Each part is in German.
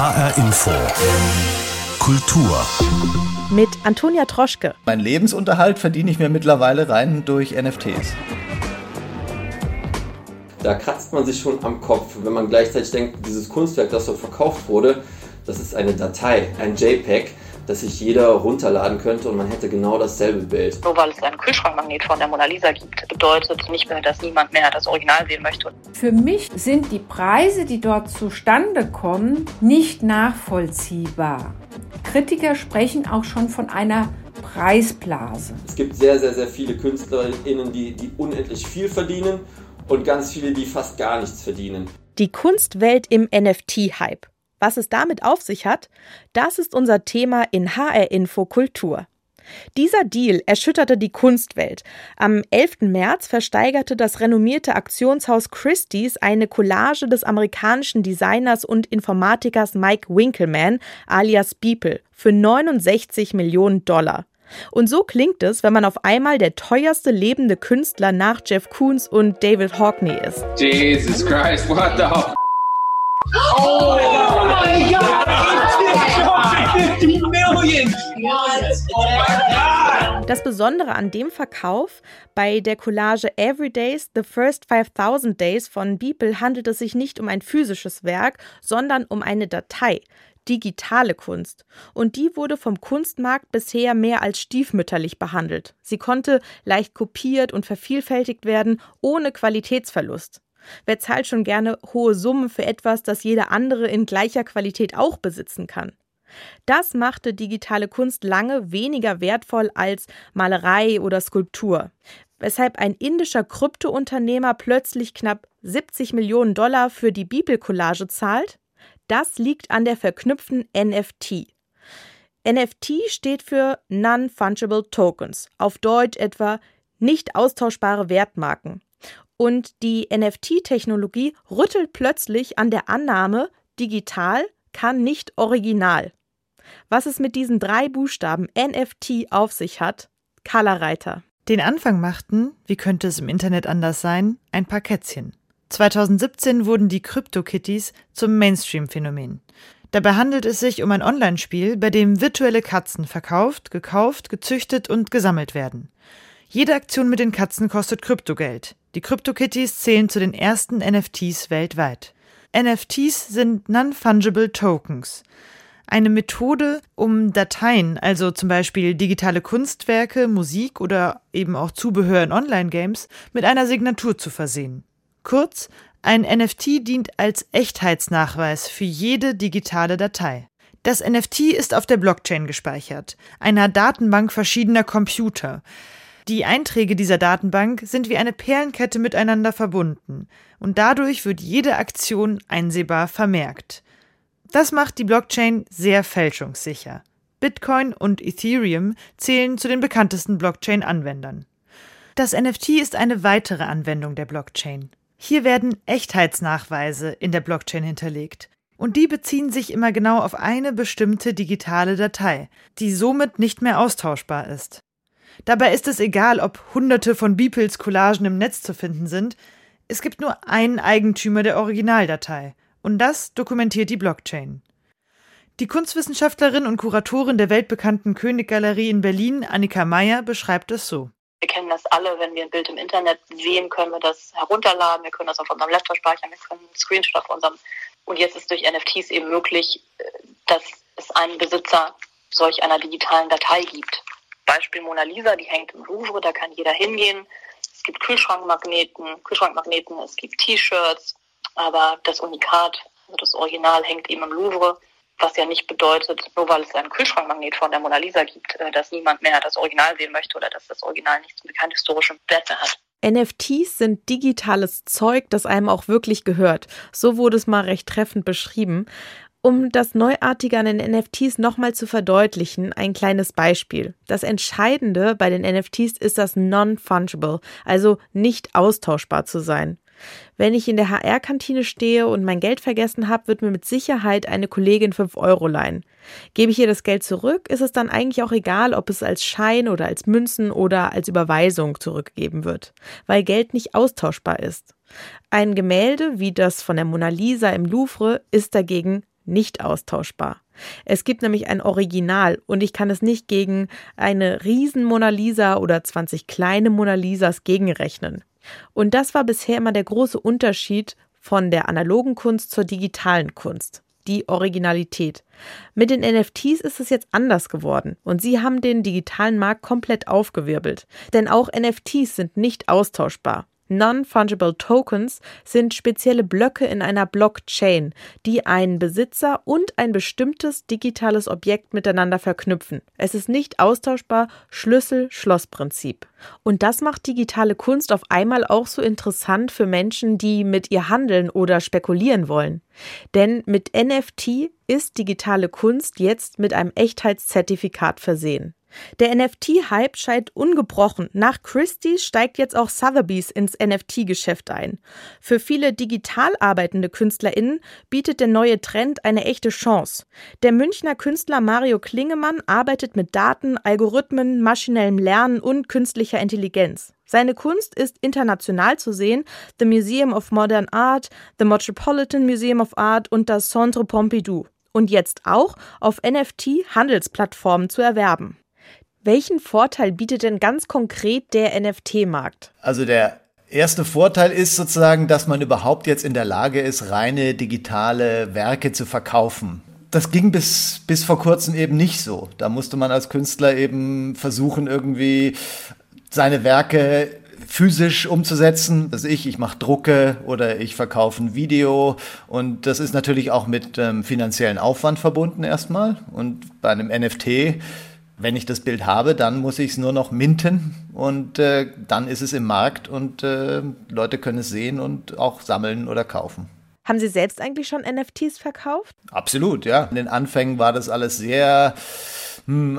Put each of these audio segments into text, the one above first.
HR Info. Kultur. Mit Antonia Troschke. Mein Lebensunterhalt verdiene ich mir mittlerweile rein durch NFTs. Da kratzt man sich schon am Kopf, wenn man gleichzeitig denkt, dieses Kunstwerk, das dort verkauft wurde, das ist eine Datei, ein JPEG dass sich jeder runterladen könnte und man hätte genau dasselbe Bild. Nur weil es einen Kühlschrankmagnet von der Mona Lisa gibt, bedeutet nicht mehr, dass niemand mehr das Original sehen möchte. Für mich sind die Preise, die dort zustande kommen, nicht nachvollziehbar. Kritiker sprechen auch schon von einer Preisblase. Es gibt sehr, sehr, sehr viele KünstlerInnen, die, die unendlich viel verdienen und ganz viele, die fast gar nichts verdienen. Die Kunstwelt im NFT-Hype. Was es damit auf sich hat, das ist unser Thema in HR Info Kultur. Dieser Deal erschütterte die Kunstwelt. Am 11. März versteigerte das renommierte Aktionshaus Christie's eine Collage des amerikanischen Designers und Informatikers Mike Winkelmann alias Beeple für 69 Millionen Dollar. Und so klingt es, wenn man auf einmal der teuerste lebende Künstler nach Jeff Koons und David Hockney ist. Jesus Christ, what the Oh, my God! 50 million! Das Besondere an dem Verkauf bei der Collage Every Days, The First 5000 Days von Beeple handelt es sich nicht um ein physisches Werk, sondern um eine Datei, digitale Kunst. Und die wurde vom Kunstmarkt bisher mehr als stiefmütterlich behandelt. Sie konnte leicht kopiert und vervielfältigt werden, ohne Qualitätsverlust. Wer zahlt schon gerne hohe Summen für etwas, das jeder andere in gleicher Qualität auch besitzen kann? Das machte digitale Kunst lange weniger wertvoll als Malerei oder Skulptur, weshalb ein indischer Kryptounternehmer plötzlich knapp 70 Millionen Dollar für die Bibelcollage zahlt. Das liegt an der verknüpften NFT. NFT steht für Non-Fungible Tokens, auf Deutsch etwa nicht austauschbare Wertmarken. Und die NFT-Technologie rüttelt plötzlich an der Annahme, digital kann nicht original. Was es mit diesen drei Buchstaben NFT auf sich hat, Carla Reiter. Den Anfang machten, wie könnte es im Internet anders sein, ein paar Kätzchen. 2017 wurden die CryptoKitties zum Mainstream-Phänomen. Dabei handelt es sich um ein Online-Spiel, bei dem virtuelle Katzen verkauft, gekauft, gezüchtet und gesammelt werden. Jede Aktion mit den Katzen kostet Kryptogeld. Die CryptoKitties zählen zu den ersten NFTs weltweit. NFTs sind Non-Fungible Tokens. Eine Methode, um Dateien, also zum Beispiel digitale Kunstwerke, Musik oder eben auch Zubehör in Online-Games, mit einer Signatur zu versehen. Kurz, ein NFT dient als Echtheitsnachweis für jede digitale Datei. Das NFT ist auf der Blockchain gespeichert, einer Datenbank verschiedener Computer. Die Einträge dieser Datenbank sind wie eine Perlenkette miteinander verbunden und dadurch wird jede Aktion einsehbar vermerkt. Das macht die Blockchain sehr fälschungssicher. Bitcoin und Ethereum zählen zu den bekanntesten Blockchain-Anwendern. Das NFT ist eine weitere Anwendung der Blockchain. Hier werden Echtheitsnachweise in der Blockchain hinterlegt. Und die beziehen sich immer genau auf eine bestimmte digitale Datei, die somit nicht mehr austauschbar ist. Dabei ist es egal, ob hunderte von Beeples Collagen im Netz zu finden sind. Es gibt nur einen Eigentümer der Originaldatei. Und das dokumentiert die Blockchain. Die Kunstwissenschaftlerin und Kuratorin der weltbekannten Königgalerie in Berlin, Annika Meyer, beschreibt es so. Wir kennen das alle, wenn wir ein Bild im Internet sehen, können wir das herunterladen, wir können das auf unserem Laptop speichern, wir können einen Screenshot auf unserem. Und jetzt ist durch NFTs eben möglich, äh, dass es einen Besitzer solch einer digitalen Datei gibt. Beispiel Mona Lisa, die hängt im Louvre, da kann jeder hingehen. Es gibt Kühlschrankmagneten, Kühlschrankmagneten, es gibt T-Shirts, aber das Unikat, also das Original hängt eben im Louvre, was ja nicht bedeutet, nur weil es einen Kühlschrankmagnet von der Mona Lisa gibt, äh, dass niemand mehr das Original sehen möchte oder dass das Original nicht bekannt historische Werte hat. NFTs sind digitales Zeug, das einem auch wirklich gehört. So wurde es mal recht treffend beschrieben. Um das Neuartige an den NFTs nochmal zu verdeutlichen, ein kleines Beispiel. Das Entscheidende bei den NFTs ist das Non-Fungible, also nicht austauschbar zu sein. Wenn ich in der HR-Kantine stehe und mein Geld vergessen habe, wird mir mit Sicherheit eine Kollegin 5 Euro leihen. Gebe ich ihr das Geld zurück, ist es dann eigentlich auch egal, ob es als Schein oder als Münzen oder als Überweisung zurückgegeben wird, weil Geld nicht austauschbar ist. Ein Gemälde wie das von der Mona Lisa im Louvre ist dagegen nicht austauschbar. Es gibt nämlich ein Original und ich kann es nicht gegen eine riesen Mona Lisa oder 20 kleine Mona Lisas gegenrechnen. Und das war bisher immer der große Unterschied von der analogen Kunst zur digitalen Kunst. Die Originalität. Mit den NFTs ist es jetzt anders geworden und sie haben den digitalen Markt komplett aufgewirbelt. Denn auch NFTs sind nicht austauschbar. Non-Fungible Tokens sind spezielle Blöcke in einer Blockchain, die einen Besitzer und ein bestimmtes digitales Objekt miteinander verknüpfen. Es ist nicht austauschbar, Schlüssel-Schloss-Prinzip. Und das macht digitale Kunst auf einmal auch so interessant für Menschen, die mit ihr handeln oder spekulieren wollen. Denn mit NFT ist digitale Kunst jetzt mit einem Echtheitszertifikat versehen. Der NFT-Hype scheint ungebrochen. Nach Christie's steigt jetzt auch Sotheby's ins NFT-Geschäft ein. Für viele digital arbeitende KünstlerInnen bietet der neue Trend eine echte Chance. Der Münchner Künstler Mario Klingemann arbeitet mit Daten, Algorithmen, maschinellem Lernen und künstlicher Intelligenz. Seine Kunst ist international zu sehen. The Museum of Modern Art, the Metropolitan Museum of Art und das Centre Pompidou. Und jetzt auch auf NFT-Handelsplattformen zu erwerben. Welchen Vorteil bietet denn ganz konkret der NFT-Markt? Also der erste Vorteil ist sozusagen, dass man überhaupt jetzt in der Lage ist, reine digitale Werke zu verkaufen. Das ging bis, bis vor kurzem eben nicht so. Da musste man als Künstler eben versuchen, irgendwie seine Werke physisch umzusetzen. Also ich, ich mache Drucke oder ich verkaufe ein Video und das ist natürlich auch mit ähm, finanziellen Aufwand verbunden erstmal. Und bei einem NFT wenn ich das Bild habe, dann muss ich es nur noch minten und äh, dann ist es im Markt und äh, Leute können es sehen und auch sammeln oder kaufen. Haben Sie selbst eigentlich schon NFTs verkauft? Absolut, ja. In den Anfängen war das alles sehr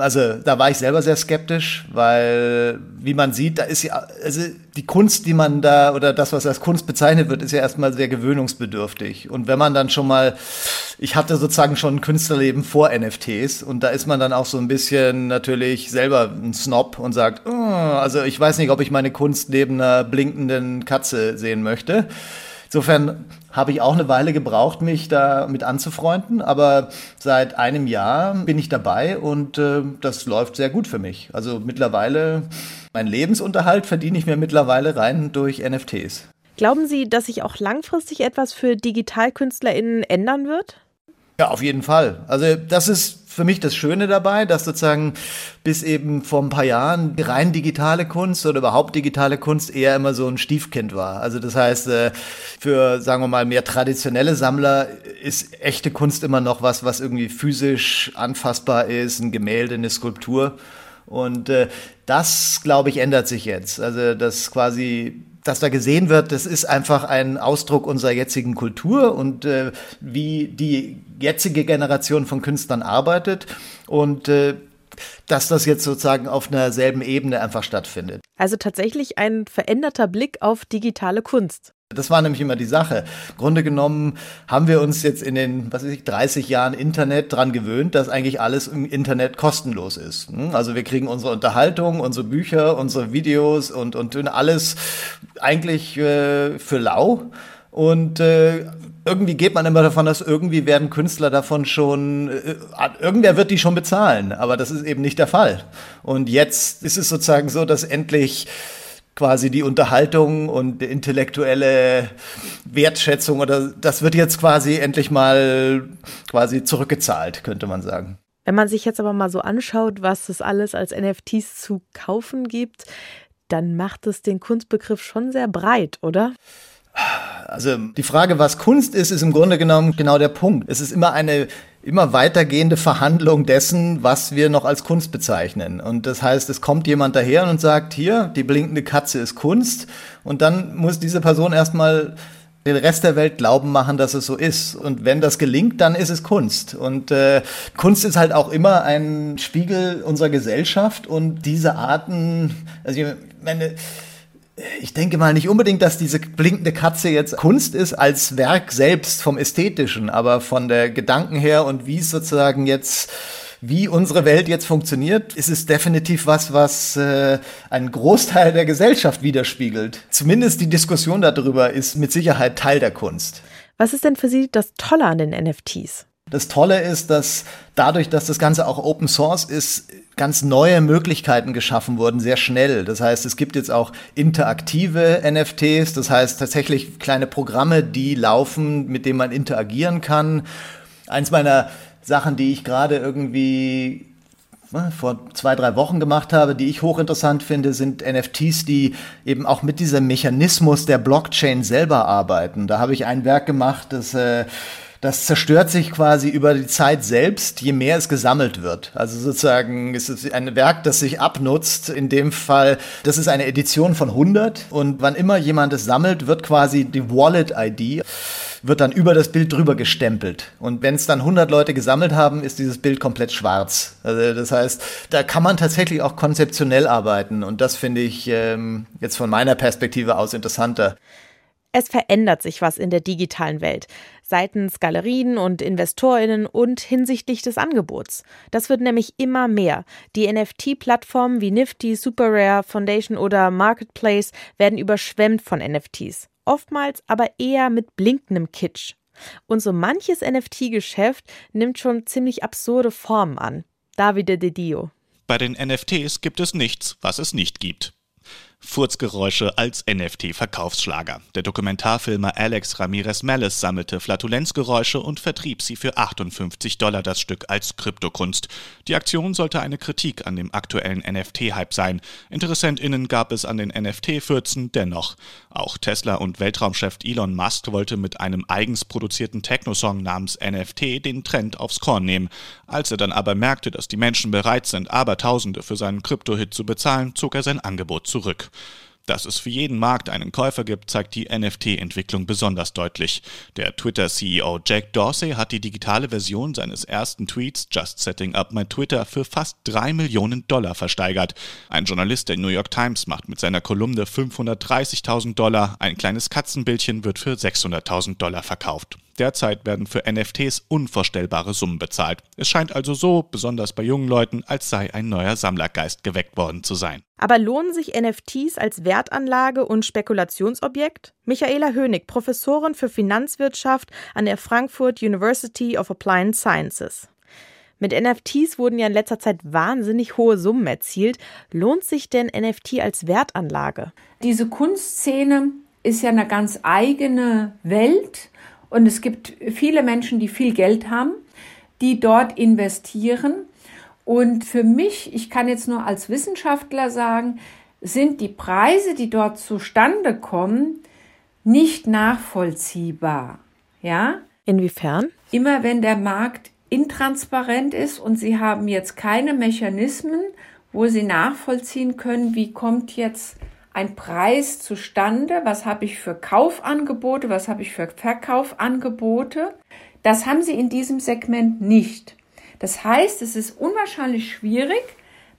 also da war ich selber sehr skeptisch, weil wie man sieht, da ist ja, also die Kunst, die man da oder das, was als Kunst bezeichnet wird, ist ja erstmal sehr gewöhnungsbedürftig. Und wenn man dann schon mal, ich hatte sozusagen schon ein Künstlerleben vor NFTs und da ist man dann auch so ein bisschen natürlich selber ein Snob und sagt, oh, also ich weiß nicht, ob ich meine Kunst neben einer blinkenden Katze sehen möchte. Insofern habe ich auch eine Weile gebraucht, mich da mit anzufreunden, aber seit einem Jahr bin ich dabei und äh, das läuft sehr gut für mich. Also mittlerweile, mein Lebensunterhalt verdiene ich mir mittlerweile rein durch NFTs. Glauben Sie, dass sich auch langfristig etwas für DigitalkünstlerInnen ändern wird? Ja, auf jeden Fall. Also das ist für mich das Schöne dabei, dass sozusagen bis eben vor ein paar Jahren rein digitale Kunst oder überhaupt digitale Kunst eher immer so ein Stiefkind war. Also das heißt, äh, für, sagen wir mal, mehr traditionelle Sammler ist echte Kunst immer noch was, was irgendwie physisch anfassbar ist, ein Gemälde, eine Skulptur. Und äh, das, glaube ich, ändert sich jetzt. Also das quasi dass da gesehen wird, das ist einfach ein Ausdruck unserer jetzigen Kultur und äh, wie die jetzige Generation von Künstlern arbeitet und äh, dass das jetzt sozusagen auf einer selben Ebene einfach stattfindet. Also tatsächlich ein veränderter Blick auf digitale Kunst. Das war nämlich immer die Sache. Im Grunde genommen haben wir uns jetzt in den, was weiß ich, 30 Jahren Internet dran gewöhnt, dass eigentlich alles im Internet kostenlos ist. Hm? Also wir kriegen unsere Unterhaltung, unsere Bücher, unsere Videos und, und alles eigentlich äh, für lau. Und äh, irgendwie geht man immer davon, dass irgendwie werden Künstler davon schon, äh, irgendwer wird die schon bezahlen, aber das ist eben nicht der Fall. Und jetzt ist es sozusagen so, dass endlich quasi die Unterhaltung und die intellektuelle Wertschätzung oder das wird jetzt quasi endlich mal quasi zurückgezahlt, könnte man sagen. Wenn man sich jetzt aber mal so anschaut, was es alles als NFTs zu kaufen gibt, dann macht es den Kunstbegriff schon sehr breit, oder? Also die Frage, was Kunst ist, ist im Grunde genommen genau der Punkt. Es ist immer eine immer weitergehende Verhandlung dessen, was wir noch als Kunst bezeichnen. Und das heißt, es kommt jemand daher und sagt, hier, die blinkende Katze ist Kunst. Und dann muss diese Person erstmal den Rest der Welt glauben machen, dass es so ist. Und wenn das gelingt, dann ist es Kunst. Und äh, Kunst ist halt auch immer ein Spiegel unserer Gesellschaft und diese Arten, also ich meine, ich denke mal nicht unbedingt, dass diese blinkende Katze jetzt Kunst ist als Werk selbst vom Ästhetischen, aber von der Gedanken her und wie es sozusagen jetzt wie unsere Welt jetzt funktioniert, ist es definitiv was, was äh, einen Großteil der Gesellschaft widerspiegelt. Zumindest die Diskussion darüber ist mit Sicherheit Teil der Kunst. Was ist denn für Sie das Tolle an den NFTs? Das Tolle ist, dass dadurch, dass das Ganze auch Open Source ist, ganz neue Möglichkeiten geschaffen wurden, sehr schnell. Das heißt, es gibt jetzt auch interaktive NFTs, das heißt tatsächlich kleine Programme, die laufen, mit denen man interagieren kann. Eins meiner Sachen, die ich gerade irgendwie ne, vor zwei, drei Wochen gemacht habe, die ich hochinteressant finde, sind NFTs, die eben auch mit diesem Mechanismus der Blockchain selber arbeiten. Da habe ich ein Werk gemacht, das äh, das zerstört sich quasi über die Zeit selbst, je mehr es gesammelt wird. Also sozusagen ist es ein Werk, das sich abnutzt. In dem Fall, das ist eine Edition von 100 und wann immer jemand es sammelt, wird quasi die Wallet-ID wird dann über das Bild drüber gestempelt. Und wenn es dann 100 Leute gesammelt haben, ist dieses Bild komplett schwarz. Also das heißt, da kann man tatsächlich auch konzeptionell arbeiten. Und das finde ich ähm, jetzt von meiner Perspektive aus interessanter. Es verändert sich was in der digitalen Welt, seitens Galerien und Investorinnen und hinsichtlich des Angebots. Das wird nämlich immer mehr. Die NFT-Plattformen wie Nifty, SuperRare, Foundation oder Marketplace werden überschwemmt von NFTs. Oftmals aber eher mit blinkendem Kitsch. Und so manches NFT-Geschäft nimmt schon ziemlich absurde Formen an. Davide De Dio. Bei den NFTs gibt es nichts, was es nicht gibt. Furzgeräusche als NFT-Verkaufsschlager. Der Dokumentarfilmer Alex Ramirez Mellis sammelte Flatulenzgeräusche und vertrieb sie für 58 Dollar das Stück als Kryptokunst. Die Aktion sollte eine Kritik an dem aktuellen NFT-Hype sein. InteressentInnen gab es an den NFT-Fürzen dennoch. Auch Tesla und Weltraumchef Elon Musk wollte mit einem eigens produzierten Techno-Song namens NFT den Trend aufs Korn nehmen. Als er dann aber merkte, dass die Menschen bereit sind, Abertausende für seinen Krypto-Hit zu bezahlen, zog er sein Angebot zurück. Dass es für jeden Markt einen Käufer gibt, zeigt die NFT-Entwicklung besonders deutlich. Der Twitter-CEO Jack Dorsey hat die digitale Version seines ersten Tweets Just Setting Up My Twitter für fast drei Millionen Dollar versteigert. Ein Journalist der New York Times macht mit seiner Kolumne 530.000 Dollar, ein kleines Katzenbildchen wird für 600.000 Dollar verkauft. Derzeit werden für NFTs unvorstellbare Summen bezahlt. Es scheint also so, besonders bei jungen Leuten, als sei ein neuer Sammlergeist geweckt worden zu sein. Aber lohnen sich NFTs als Wertanlage und Spekulationsobjekt? Michaela Hönig, Professorin für Finanzwirtschaft an der Frankfurt University of Applied Sciences. Mit NFTs wurden ja in letzter Zeit wahnsinnig hohe Summen erzielt. Lohnt sich denn NFT als Wertanlage? Diese Kunstszene ist ja eine ganz eigene Welt und es gibt viele Menschen, die viel Geld haben, die dort investieren. Und für mich, ich kann jetzt nur als Wissenschaftler sagen, sind die Preise, die dort zustande kommen, nicht nachvollziehbar. Ja? Inwiefern? Immer wenn der Markt intransparent ist und Sie haben jetzt keine Mechanismen, wo Sie nachvollziehen können, wie kommt jetzt ein Preis zustande, was habe ich für Kaufangebote, was habe ich für Verkaufangebote. Das haben sie in diesem Segment nicht. Das heißt, es ist unwahrscheinlich schwierig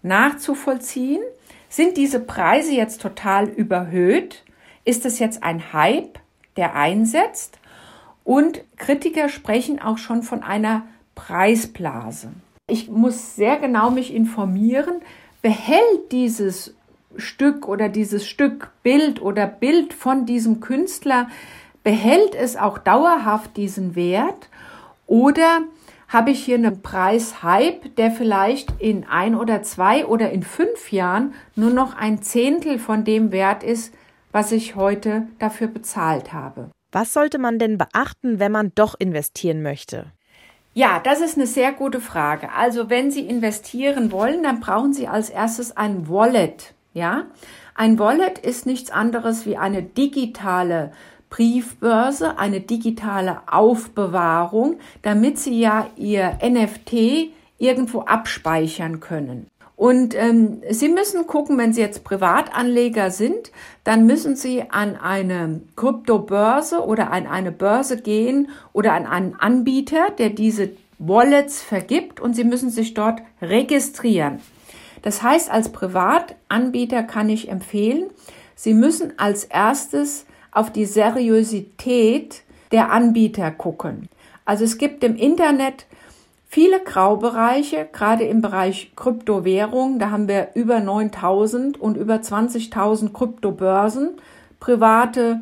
nachzuvollziehen, sind diese Preise jetzt total überhöht? Ist es jetzt ein Hype, der einsetzt? Und Kritiker sprechen auch schon von einer Preisblase. Ich muss sehr genau mich informieren, behält dieses Stück oder dieses Stück Bild oder Bild von diesem Künstler, behält es auch dauerhaft diesen Wert oder habe ich hier einen Preishype, der vielleicht in ein oder zwei oder in fünf Jahren nur noch ein Zehntel von dem Wert ist, was ich heute dafür bezahlt habe. Was sollte man denn beachten, wenn man doch investieren möchte? Ja, das ist eine sehr gute Frage. Also wenn Sie investieren wollen, dann brauchen Sie als erstes ein Wallet. Ja, ein Wallet ist nichts anderes wie eine digitale Briefbörse, eine digitale Aufbewahrung, damit Sie ja Ihr NFT irgendwo abspeichern können. Und ähm, Sie müssen gucken, wenn Sie jetzt Privatanleger sind, dann müssen Sie an eine Kryptobörse oder an eine Börse gehen oder an einen Anbieter, der diese Wallets vergibt und Sie müssen sich dort registrieren. Das heißt, als Privatanbieter kann ich empfehlen, Sie müssen als erstes auf die Seriosität der Anbieter gucken. Also es gibt im Internet viele Graubereiche, gerade im Bereich Kryptowährung. Da haben wir über 9000 und über 20.000 Kryptobörsen, private,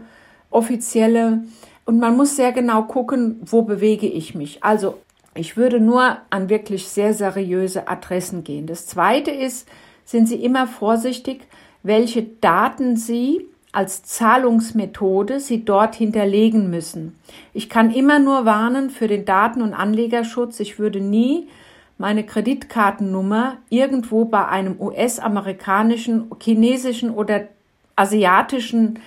offizielle. Und man muss sehr genau gucken, wo bewege ich mich. Also Ich würde nur an wirklich sehr seriöse Adressen gehen. Das Zweite ist, sind Sie immer vorsichtig, welche Daten Sie als Zahlungsmethode Sie dort hinterlegen müssen. Ich kann immer nur warnen für den Daten- und Anlegerschutz. Ich würde nie meine Kreditkartennummer irgendwo bei einem US-amerikanischen, chinesischen oder asiatischen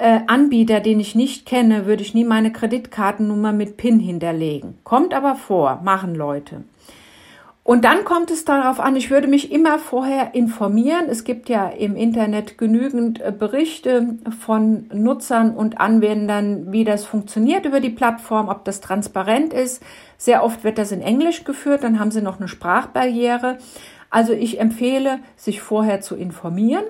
äh, Anbieter, den ich nicht kenne, würde ich nie meine Kreditkartennummer mit PIN hinterlegen. Kommt aber vor, machen Leute. Und dann kommt es darauf an, ich würde mich immer vorher informieren. Es gibt ja im Internet genügend äh, Berichte von Nutzern und Anwendern, wie das funktioniert über die Plattform, ob das transparent ist. Sehr oft wird das in Englisch geführt, dann haben sie noch eine Sprachbarriere. Also ich empfehle, sich vorher zu informieren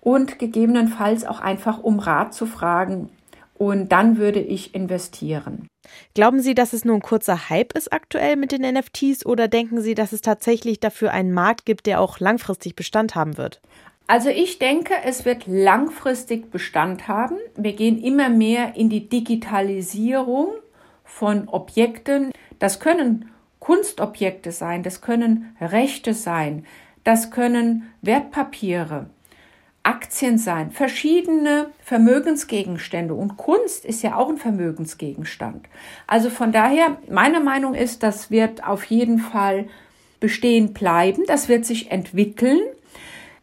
und gegebenenfalls auch einfach um Rat zu fragen. Und dann würde ich investieren. Glauben Sie, dass es nur ein kurzer Hype ist aktuell mit den NFTs oder denken Sie, dass es tatsächlich dafür einen Markt gibt, der auch langfristig Bestand haben wird? Also ich denke, es wird langfristig Bestand haben. Wir gehen immer mehr in die Digitalisierung von Objekten. Das können Kunstobjekte sein, das können Rechte sein, das können Wertpapiere, Aktien sein, verschiedene Vermögensgegenstände. Und Kunst ist ja auch ein Vermögensgegenstand. Also von daher, meine Meinung ist, das wird auf jeden Fall bestehen bleiben, das wird sich entwickeln.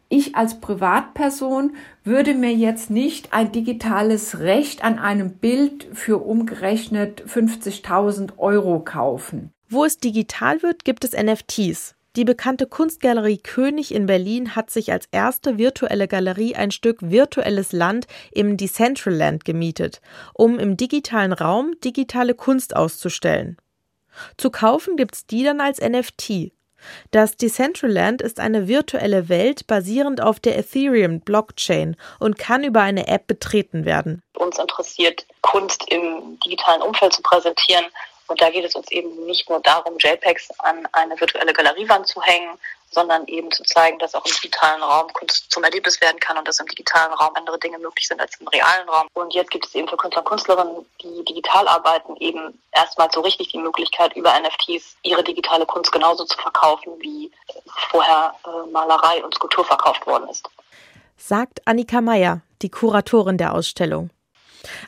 Ich als Privatperson würde mir jetzt nicht ein digitales Recht an einem Bild für umgerechnet 50.000 Euro kaufen. Wo es digital wird, gibt es NFTs. Die bekannte Kunstgalerie König in Berlin hat sich als erste virtuelle Galerie ein Stück virtuelles Land im Decentraland gemietet, um im digitalen Raum digitale Kunst auszustellen. Zu kaufen gibt's die dann als NFT. Das Decentraland ist eine virtuelle Welt basierend auf der Ethereum Blockchain und kann über eine App betreten werden. Uns interessiert, Kunst im digitalen Umfeld zu präsentieren und da geht es uns eben nicht nur darum, JPEGs an eine virtuelle Galeriewand zu hängen, sondern eben zu zeigen, dass auch im digitalen Raum Kunst zum Erlebnis werden kann und dass im digitalen Raum andere Dinge möglich sind als im realen Raum. Und jetzt gibt es eben für Künstler und Künstlerinnen, die digital arbeiten, eben erstmal so richtig die Möglichkeit, über NFTs ihre digitale Kunst genauso zu verkaufen, wie vorher äh, Malerei und Skulptur verkauft worden ist. Sagt Annika Meyer, die Kuratorin der Ausstellung.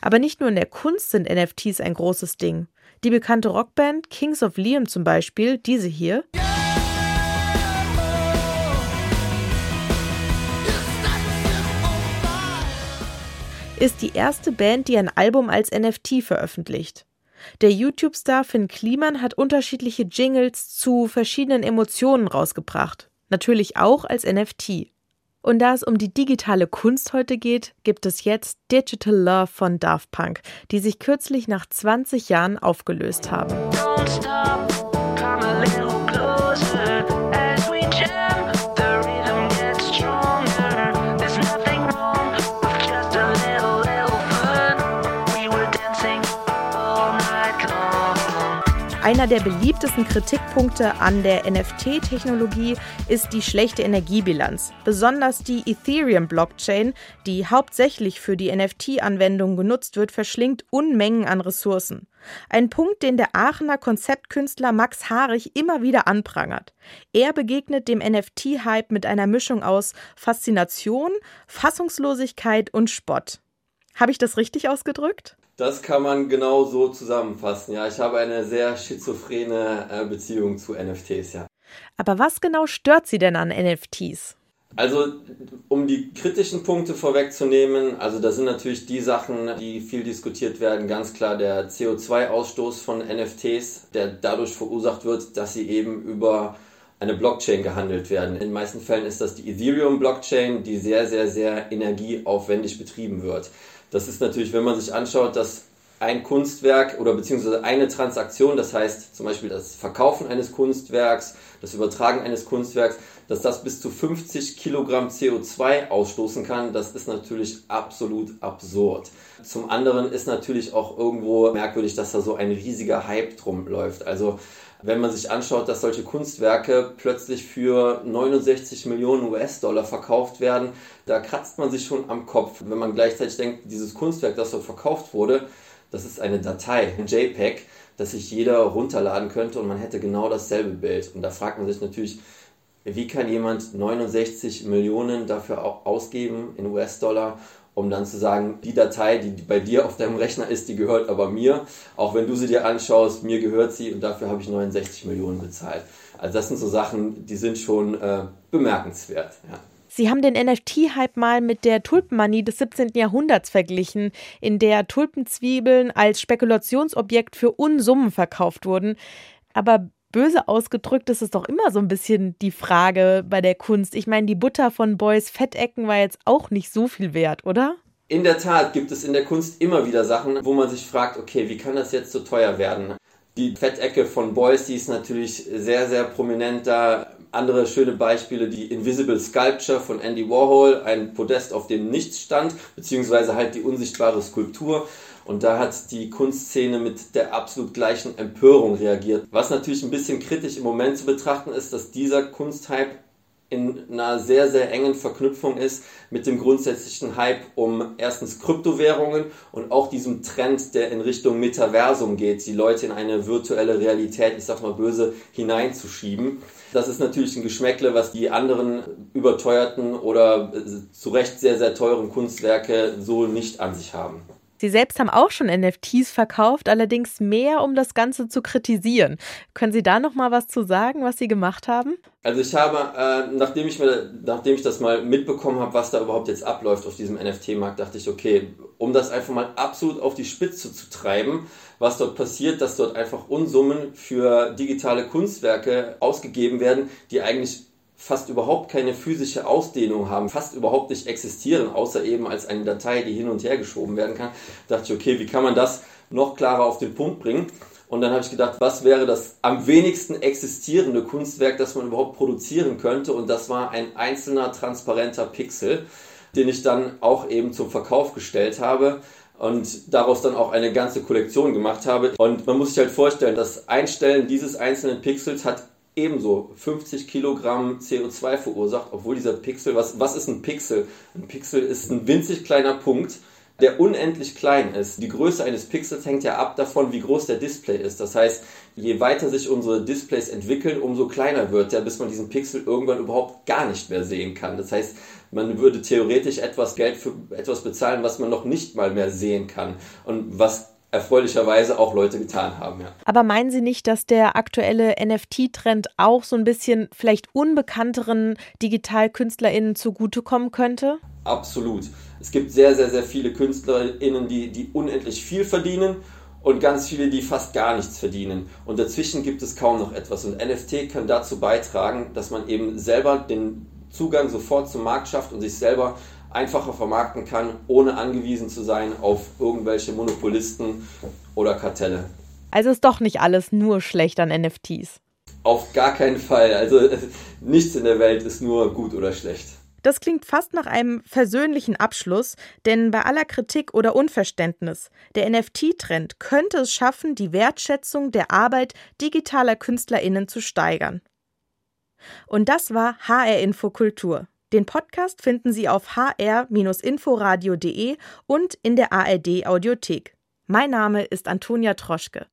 Aber nicht nur in der Kunst sind NFTs ein großes Ding. Die bekannte Rockband Kings of Leon zum Beispiel, diese hier. ist die erste Band, die ein Album als NFT veröffentlicht. Der YouTube-Star Finn Kliman hat unterschiedliche Jingles zu verschiedenen Emotionen rausgebracht. Natürlich auch als NFT. Und da es um die digitale Kunst heute geht, gibt es jetzt Digital Love von Daft Punk, die sich kürzlich nach 20 Jahren aufgelöst haben. Einer der beliebtesten Kritikpunkte an der NFT-Technologie ist die schlechte Energiebilanz. Besonders die Ethereum-Blockchain, die hauptsächlich für die NFT-Anwendung genutzt wird, verschlingt Unmengen an Ressourcen. Ein Punkt, den der Aachener Konzeptkünstler Max Haarig immer wieder anprangert. Er begegnet dem NFT-Hype mit einer Mischung aus Faszination, Fassungslosigkeit und Spott. Habe ich das richtig ausgedrückt? Das kann man genau so zusammenfassen. Ja, ich habe eine sehr schizophrene äh, Beziehung zu NFTs, ja. Aber was genau stört Sie denn an NFTs? Also, um die kritischen Punkte vorwegzunehmen, also da sind natürlich die Sachen, die viel diskutiert werden, ganz klar der CO2-Ausstoß von NFTs, der dadurch verursacht wird, dass sie eben über eine Blockchain gehandelt werden. In den meisten Fällen ist das die Ethereum-Blockchain, die sehr, sehr, sehr energieaufwendig betrieben wird. Das ist natürlich, wenn man sich anschaut, dass ein Kunstwerk oder beziehungsweise eine Transaktion, das heißt zum Beispiel das Verkaufen eines Kunstwerks, das Übertragen eines Kunstwerks, dass das bis zu 50 Kilogramm CO2 ausstoßen kann, das ist natürlich absolut absurd. Zum anderen ist natürlich auch irgendwo merkwürdig, dass da so ein riesiger Hype drum läuft. Also wenn man sich anschaut, dass solche Kunstwerke plötzlich für 69 Millionen US-Dollar verkauft werden, da kratzt man sich schon am Kopf. Wenn man gleichzeitig denkt, dieses Kunstwerk, das dort verkauft wurde, das ist eine Datei, ein JPEG. dass sich jeder runterladen könnte und man hätte genau dasselbe Bild. Und da fragt man sich natürlich, wie kann jemand 69 Millionen dafür ausgeben in US-Dollar, um dann zu sagen, die Datei, die bei dir auf deinem Rechner ist, die gehört aber mir. Auch wenn du sie dir anschaust, mir gehört sie und dafür habe ich 69 Millionen bezahlt. Also das sind so Sachen, die sind schon äh, bemerkenswert. Ja. Sie haben den NFT-Hype mal mit der Tulpenmanie des 17. Jahrhunderts verglichen, in der Tulpenzwiebeln als Spekulationsobjekt für Unsummen verkauft wurden. Aber böse ausgedrückt ist es doch immer so ein bisschen die Frage bei der Kunst. Ich meine, die Butter von Boys Fettecken war jetzt auch nicht so viel wert, oder? In der Tat gibt es in der Kunst immer wieder Sachen, wo man sich fragt, okay, wie kann das jetzt so teuer werden? Die Fettecke von Beuys, die ist natürlich sehr, sehr prominent da. Andere schöne Beispiele, die Invisible Sculpture von Andy Warhol, ein Podest, auf dem nichts stand, beziehungsweise halt die unsichtbare Skulptur. Und da hat die Kunstszene mit der absolut gleichen Empörung reagiert. Was natürlich ein bisschen kritisch im Moment zu betrachten ist, dass dieser Kunsthype in einer sehr, sehr engen Verknüpfung ist mit dem grundsätzlichen Hype um erstens Kryptowährungen und auch diesem Trend, der in Richtung Metaversum geht, die Leute in eine virtuelle Realität, ich sag mal böse, hineinzuschieben. Das ist natürlich ein Geschmäckle, was die anderen überteuerten oder zu Recht sehr, sehr teuren Kunstwerke so nicht an sich haben. Sie selbst haben auch schon NFTs verkauft, allerdings mehr, um das Ganze zu kritisieren. Können Sie da noch mal was zu sagen, was Sie gemacht haben? Also ich habe, äh, nachdem, ich mir, nachdem ich das mal mitbekommen habe, was da überhaupt jetzt abläuft auf diesem NFT-Markt, dachte ich, okay, um das einfach mal absolut auf die Spitze zu treiben, was dort passiert, dass dort einfach Unsummen für digitale Kunstwerke ausgegeben werden, die eigentlich fast überhaupt keine physische Ausdehnung haben, fast überhaupt nicht existieren, außer eben als eine Datei, die hin und her geschoben werden kann, dachte ich, okay, wie kann man das noch klarer auf den Punkt bringen? Und dann habe ich gedacht, was wäre das am wenigsten existierende Kunstwerk, das man überhaupt produzieren könnte? Und das war ein einzelner transparenter Pixel, den ich dann auch eben zum Verkauf gestellt habe und daraus dann auch eine ganze Kollektion gemacht habe. Und man muss sich halt vorstellen, das Einstellen dieses einzelnen Pixels hat ebenso 50 Kilogramm CO2 verursacht, obwohl dieser Pixel, was, was ist ein Pixel? Ein Pixel ist ein winzig kleiner Punkt, der unendlich klein ist. Die Größe eines Pixels hängt ja ab davon, wie groß der Display ist. Das heißt, je weiter sich unsere Displays entwickeln, umso kleiner wird der, bis man diesen Pixel irgendwann überhaupt gar nicht mehr sehen kann. Das heißt, man würde theoretisch etwas Geld für etwas bezahlen, was man noch nicht mal mehr sehen kann und was erfreulicherweise auch Leute getan haben. Ja. Aber meinen Sie nicht, dass der aktuelle NFT-Trend auch so ein bisschen vielleicht unbekannteren DigitalkünstlerInnen zugutekommen könnte? Absolut. Es gibt sehr, sehr, sehr viele KünstlerInnen, die, die unendlich viel verdienen und ganz viele, die fast gar nichts verdienen. Und dazwischen gibt es kaum noch etwas. Und NFT kann dazu beitragen, dass man eben selber den Zugang sofort zum Markt schafft und sich selber einfacher vermarkten kann, ohne angewiesen zu sein auf irgendwelche Monopolisten oder Kartelle. Also ist doch nicht alles nur schlecht an NFTs. Auf gar keinen Fall. Also nichts in der Welt ist nur gut oder schlecht. Das klingt fast nach einem versöhnlichen Abschluss, denn bei aller Kritik oder Unverständnis, der NFT-Trend könnte es schaffen, die Wertschätzung der Arbeit digitaler KünstlerInnen zu steigern. Und das war HR Info Kultur. Den Podcast finden Sie auf hr-inforadio.de und in der ARD Audiothek. Mein Name ist Antonia Troschke.